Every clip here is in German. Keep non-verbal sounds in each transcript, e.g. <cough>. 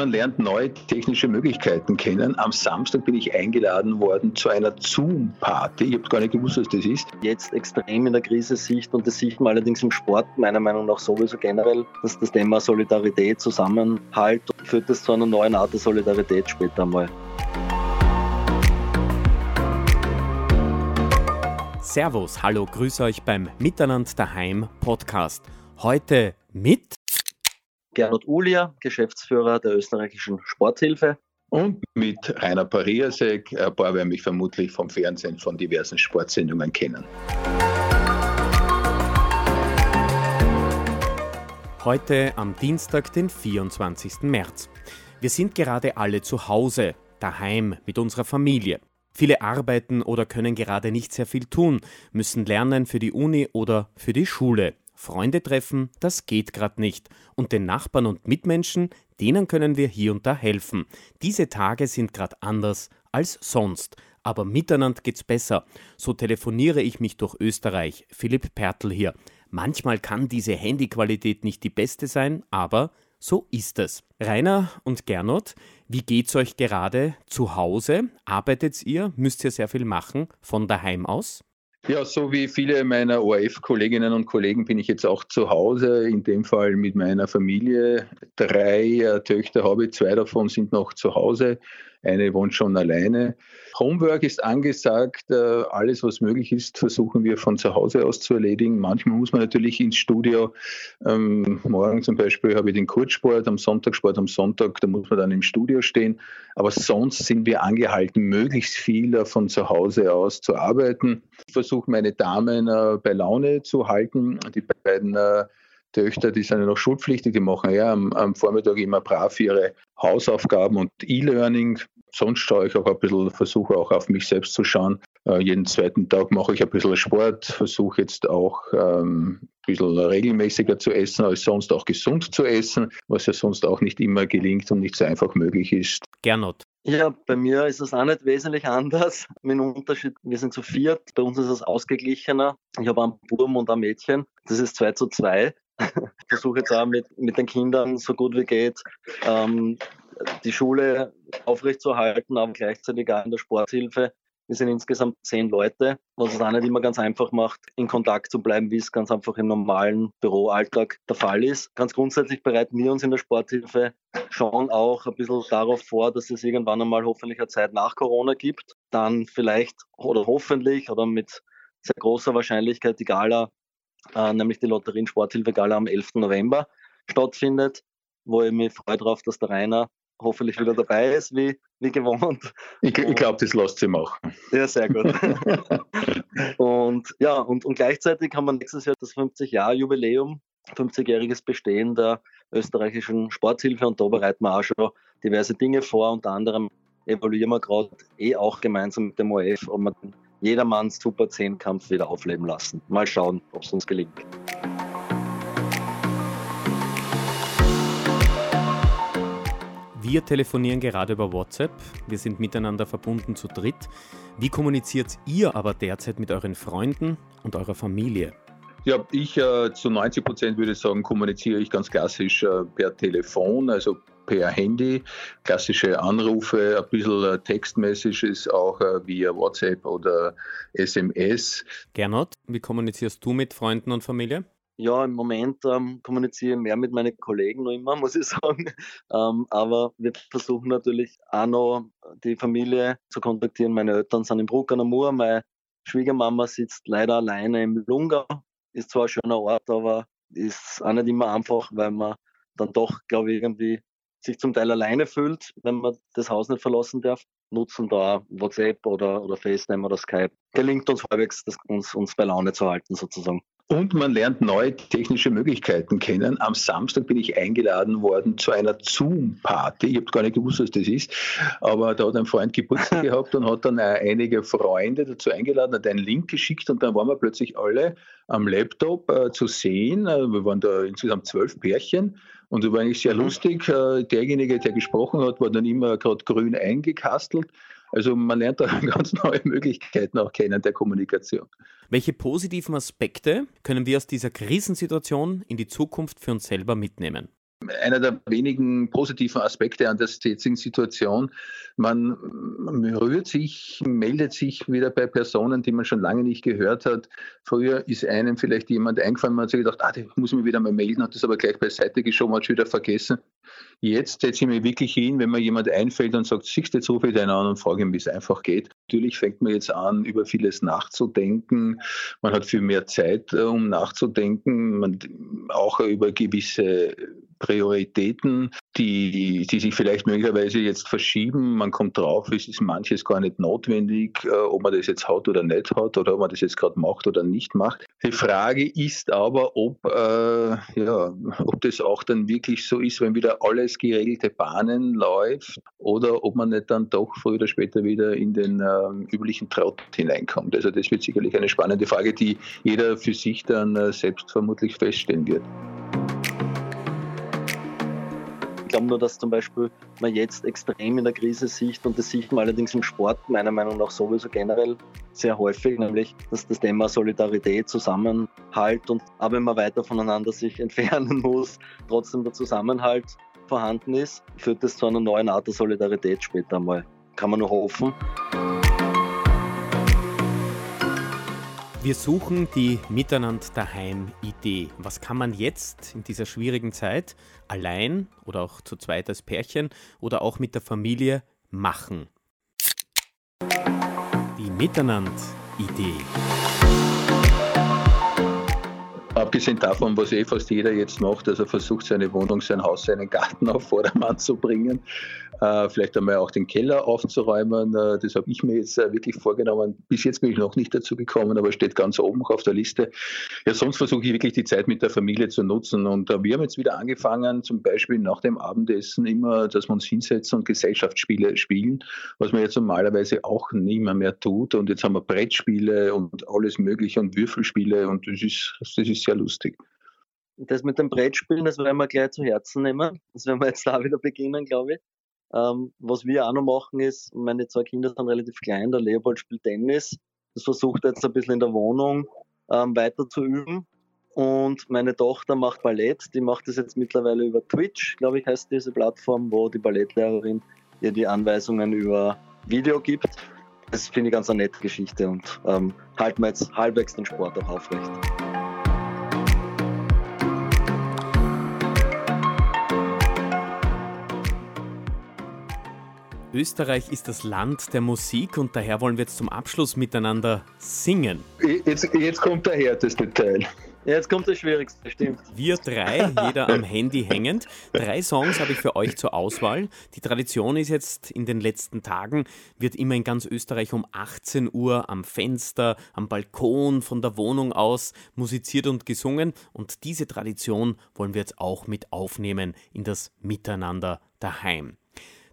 man lernt neue technische Möglichkeiten kennen. Am Samstag bin ich eingeladen worden zu einer Zoom-Party. Ich habe gar nicht gewusst, was das ist. Jetzt extrem in der Krise Sicht und das sieht man allerdings im Sport meiner Meinung nach sowieso generell, dass das Thema Solidarität, Zusammenhalt führt das zu einer neuen Art der Solidarität später einmal. Servus, hallo, grüße euch beim Miteinander daheim Podcast. Heute mit Gernot Ulia, Geschäftsführer der österreichischen Sporthilfe. Und mit Rainer Pariasek, ein paar werden mich vermutlich vom Fernsehen von diversen Sportsendungen kennen. Heute am Dienstag, den 24. März. Wir sind gerade alle zu Hause, daheim mit unserer Familie. Viele arbeiten oder können gerade nicht sehr viel tun, müssen lernen für die Uni oder für die Schule. Freunde treffen, das geht gerade nicht. Und den Nachbarn und Mitmenschen, denen können wir hier und da helfen. Diese Tage sind gerade anders als sonst. Aber miteinander geht's besser. So telefoniere ich mich durch Österreich. Philipp Pertl hier. Manchmal kann diese Handyqualität nicht die beste sein, aber so ist es. Rainer und Gernot, wie geht's euch gerade zu Hause? Arbeitet ihr? Müsst ihr sehr viel machen von daheim aus? Ja, so wie viele meiner ORF-Kolleginnen und Kollegen bin ich jetzt auch zu Hause, in dem Fall mit meiner Familie. Drei äh, Töchter habe ich, zwei davon sind noch zu Hause, eine wohnt schon alleine. Homework ist angesagt, äh, alles was möglich ist, versuchen wir von zu Hause aus zu erledigen. Manchmal muss man natürlich ins Studio. Ähm, morgen zum Beispiel habe ich den Kurzsport, am Sonntag Sport am Sonntag, da muss man dann im Studio stehen. Aber sonst sind wir angehalten, möglichst viel von zu Hause aus zu arbeiten. Ich versuche meine Damen äh, bei Laune zu halten. Die beiden äh, Töchter, die sind ja noch schulpflichtig, die machen ja am, am Vormittag immer brav ihre Hausaufgaben und E-Learning sonst schaue ich auch ein bisschen, versuche auch auf mich selbst zu schauen. Äh, jeden zweiten Tag mache ich ein bisschen Sport, versuche jetzt auch ähm, ein bisschen regelmäßiger zu essen, als sonst auch gesund zu essen, was ja sonst auch nicht immer gelingt und nicht so einfach möglich ist. Gernot. Ja, bei mir ist es auch nicht wesentlich anders. <laughs> Mit dem Unterschied, wir sind zu viert, bei uns ist es ausgeglichener. Ich habe einen Burm und ein Mädchen. Das ist 2 zu 2. <laughs> Versuche jetzt auch mit, mit den Kindern so gut wie geht ähm, die Schule aufrechtzuerhalten, aber gleichzeitig auch in der Sporthilfe. Wir sind insgesamt zehn Leute, was es auch nicht immer ganz einfach macht, in Kontakt zu bleiben, wie es ganz einfach im normalen Büroalltag der Fall ist. Ganz grundsätzlich bereiten wir uns in der Sporthilfe schon auch ein bisschen darauf vor, dass es irgendwann einmal hoffentlich eine Zeit nach Corona gibt. Dann vielleicht oder hoffentlich oder mit sehr großer Wahrscheinlichkeit die Gala, äh, nämlich die Lotterien Sporthilfe Gala am 11. November stattfindet, wo ich mich freue darauf, dass der Rainer hoffentlich wieder dabei ist, wie, wie gewohnt. Ich, ich glaube, das lässt sie machen. Ja, sehr gut. <laughs> und ja, und, und gleichzeitig haben wir nächstes Jahr das 50-Jahr-Jubiläum, 50-jähriges Bestehen der österreichischen Sporthilfe und da bereiten wir auch schon diverse Dinge vor. Unter anderem evaluieren wir gerade eh auch gemeinsam mit dem ORF, ob den Jedermanns Super 10 Kampf wieder aufleben lassen. Mal schauen, ob es uns gelingt. Wir telefonieren gerade über WhatsApp. Wir sind miteinander verbunden zu dritt. Wie kommuniziert ihr aber derzeit mit euren Freunden und eurer Familie? Ja, ich äh, zu 90 Prozent würde sagen, kommuniziere ich ganz klassisch äh, per Telefon, also per Handy, klassische Anrufe, ein bisschen äh, Textmessages auch äh, via WhatsApp oder SMS. Gernot, wie kommunizierst du mit Freunden und Familie? Ja, im Moment ähm, kommuniziere ich mehr mit meinen Kollegen noch immer, <laughs> muss ich sagen. Ähm, aber wir versuchen natürlich auch noch die Familie zu kontaktieren. Meine Eltern sind in Bruck an der Mur, meine Schwiegermama sitzt leider alleine im Lungau. Ist zwar ein schöner Ort, aber ist auch nicht immer einfach, weil man dann doch, glaube ich, irgendwie sich zum Teil alleine fühlt, wenn man das Haus nicht verlassen darf. Nutzen da WhatsApp oder, oder FaceTime oder Skype. Gelingt uns halbwegs, das, uns, uns bei Laune zu halten, sozusagen. Und man lernt neue technische Möglichkeiten kennen. Am Samstag bin ich eingeladen worden zu einer Zoom-Party. Ich habe gar nicht gewusst, was das ist, aber da hat ein Freund Geburtstag <laughs> gehabt und hat dann einige Freunde dazu eingeladen, hat einen Link geschickt und dann waren wir plötzlich alle am Laptop äh, zu sehen. Äh, wir waren da insgesamt zwölf Pärchen und es war eigentlich sehr mhm. lustig. Äh, derjenige, der gesprochen hat, war dann immer gerade grün eingekastelt. Also man lernt da <laughs> ganz neue Möglichkeiten auch kennen der Kommunikation. Welche positiven Aspekte können wir aus dieser Krisensituation in die Zukunft für uns selber mitnehmen? Einer der wenigen positiven Aspekte an der jetzigen Situation. Man, rührt sich, meldet sich wieder bei Personen, die man schon lange nicht gehört hat. Früher ist einem vielleicht jemand eingefallen, man hat sich gedacht, ah, den muss ich mir wieder mal melden, hat das aber gleich beiseite geschoben, hat schon wieder vergessen. Jetzt setze ich mich wirklich hin, wenn mir jemand einfällt und sagt, siehst du, jetzt rufe ich den an und frage ihn, wie es einfach geht. Natürlich fängt man jetzt an, über vieles nachzudenken. Man hat viel mehr Zeit, äh, um nachzudenken. Man, auch über gewisse Prioritäten, die, die sich vielleicht möglicherweise jetzt verschieben. Man kommt drauf, es ist manches gar nicht notwendig, äh, ob man das jetzt hat oder nicht hat oder ob man das jetzt gerade macht oder nicht macht. Die Frage ist aber, ob, äh, ja, ob das auch dann wirklich so ist, wenn wieder alles geregelte Bahnen läuft oder ob man nicht dann doch früher oder später wieder in den äh, üblichen Trott hineinkommt. Also das wird sicherlich eine spannende Frage, die jeder für sich dann äh, selbst vermutlich feststellen wird glaube nur, dass zum Beispiel man jetzt extrem in der Krise sieht und das sieht man allerdings im Sport meiner Meinung nach sowieso generell sehr häufig, nämlich dass das Thema Solidarität, Zusammenhalt und auch wenn man weiter voneinander sich <laughs> entfernen muss, trotzdem der Zusammenhalt vorhanden ist, führt das zu einer neuen Art der Solidarität später einmal. Kann man nur hoffen. Wir suchen die Miteinander daheim Idee. Was kann man jetzt in dieser schwierigen Zeit allein oder auch zu zweit als Pärchen oder auch mit der Familie machen? Die Miteinander Idee. Abgesehen davon, was eh fast jeder jetzt macht, also versucht seine Wohnung, sein Haus, seinen Garten auf Vordermann zu bringen, äh, vielleicht einmal auch den Keller aufzuräumen. Äh, das habe ich mir jetzt äh, wirklich vorgenommen. Bis jetzt bin ich noch nicht dazu gekommen, aber steht ganz oben auf der Liste. Ja, sonst versuche ich wirklich die Zeit mit der Familie zu nutzen. Und wir haben jetzt wieder angefangen, zum Beispiel nach dem Abendessen immer, dass wir uns hinsetzen und Gesellschaftsspiele spielen, was man jetzt normalerweise auch nicht mehr, mehr tut. Und jetzt haben wir Brettspiele und alles Mögliche und Würfelspiele und das ist, das ist sehr lustig. Das mit dem Brettspielen, das werden wir gleich zu Herzen nehmen. Das werden wir jetzt da wieder beginnen, glaube ich. Ähm, was wir auch noch machen ist, meine zwei Kinder sind relativ klein, der Leopold spielt Tennis. Das versucht er jetzt ein bisschen in der Wohnung ähm, weiter zu üben. Und meine Tochter macht Ballett, die macht das jetzt mittlerweile über Twitch, glaube ich, heißt diese Plattform, wo die Ballettlehrerin ihr die Anweisungen über Video gibt. Das finde ich ganz eine nette Geschichte und ähm, halten wir jetzt halbwegs den Sport auch aufrecht. Österreich ist das Land der Musik und daher wollen wir jetzt zum Abschluss miteinander singen. Jetzt, jetzt kommt der härteste Teil. Jetzt kommt das Schwierigste, stimmt. Wir drei, <laughs> jeder am Handy hängend. Drei Songs habe ich für euch zur Auswahl. Die Tradition ist jetzt in den letzten Tagen, wird immer in ganz Österreich um 18 Uhr am Fenster, am Balkon, von der Wohnung aus musiziert und gesungen. Und diese Tradition wollen wir jetzt auch mit aufnehmen in das Miteinander daheim.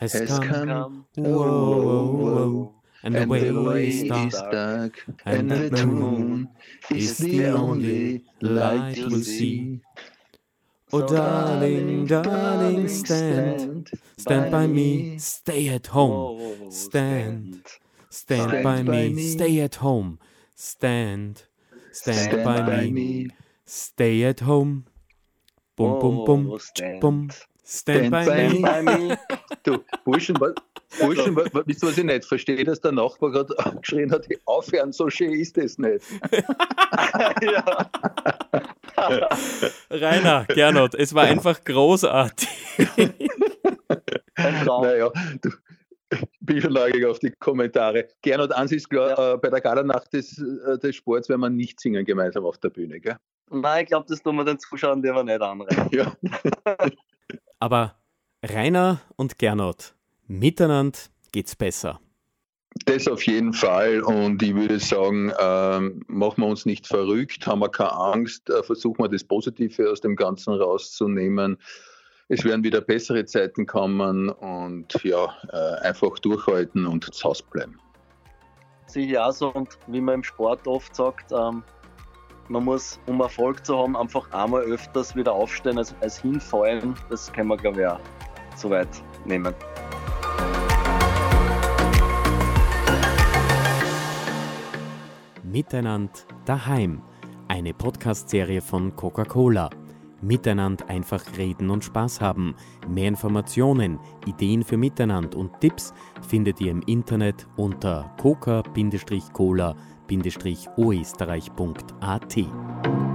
has, has come. come. Whoa, whoa, whoa. And, and the way, the way is dark, dark and, and the moon is the only light we'll see. Oh, darling, darling, stand, stand by me, stay at home, stand, stand. By me, stay at home, stand, stand by me, stay at home. Boom, boom, boom, boom, stand by me. <laughs> Du, Burschen, Burschen, wisst ihr, was ich nicht verstehe, dass der Nachbar gerade geschrien hat, aufhören, so schön ist es nicht. <laughs> ja. Rainer, Gernot, es war einfach großartig. naja, du, bin schon neugierig auf die Kommentare. Gernot, eins ist klar, ja. äh, bei der Gala-Nacht des, äh, des Sports werden wir nicht singen gemeinsam auf der Bühne, gell? Nein, ich glaube, das tun wir den Zuschauern lieber nicht anreden. Ja. <laughs> Aber Rainer und Gernot, miteinander geht's besser. Das auf jeden Fall. Und ich würde sagen, ähm, machen wir uns nicht verrückt, haben wir keine Angst, äh, versuchen wir das Positive aus dem Ganzen rauszunehmen. es werden wieder bessere Zeiten kommen und ja, äh, einfach durchhalten und zu Hause bleiben. Sehe ich auch so und wie man im Sport oft sagt, ähm, man muss, um Erfolg zu haben, einfach einmal öfters wieder aufstehen als, als hinfallen. Das können wir, glaube ich, auch so weit nehmen. Miteinander daheim. Eine Podcast-Serie von Coca-Cola. Miteinander einfach reden und Spaß haben. Mehr Informationen, Ideen für Miteinander und Tipps findet ihr im Internet unter coca-cola-oesterreich.at.